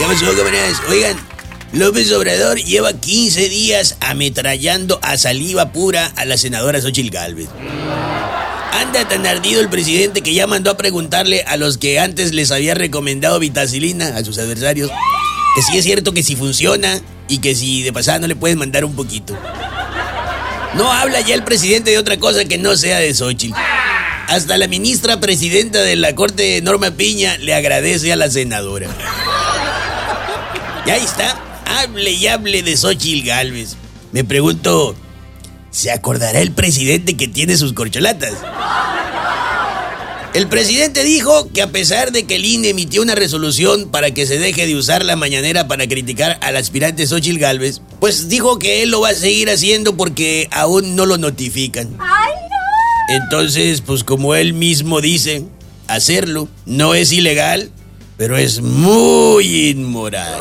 ¿Qué pasó, camaradas? Oigan, López Obrador lleva 15 días ametrallando a saliva pura a la senadora Xochitl Galvez. Anda tan ardido el presidente que ya mandó a preguntarle a los que antes les había recomendado vitacilina a sus adversarios que sí es cierto que si funciona y que si de pasada no le pueden mandar un poquito. No habla ya el presidente de otra cosa que no sea de Xochitl. Hasta la ministra presidenta de la corte, Norma Piña, le agradece a la senadora. Y ahí está, hable y hable de Xochitl Galvez. Me pregunto, ¿se acordará el presidente que tiene sus corcholatas? El presidente dijo que a pesar de que el INE emitió una resolución para que se deje de usar la mañanera para criticar al aspirante Xochitl Galvez, pues dijo que él lo va a seguir haciendo porque aún no lo notifican. Entonces, pues como él mismo dice, hacerlo no es ilegal, pero es muy inmoral.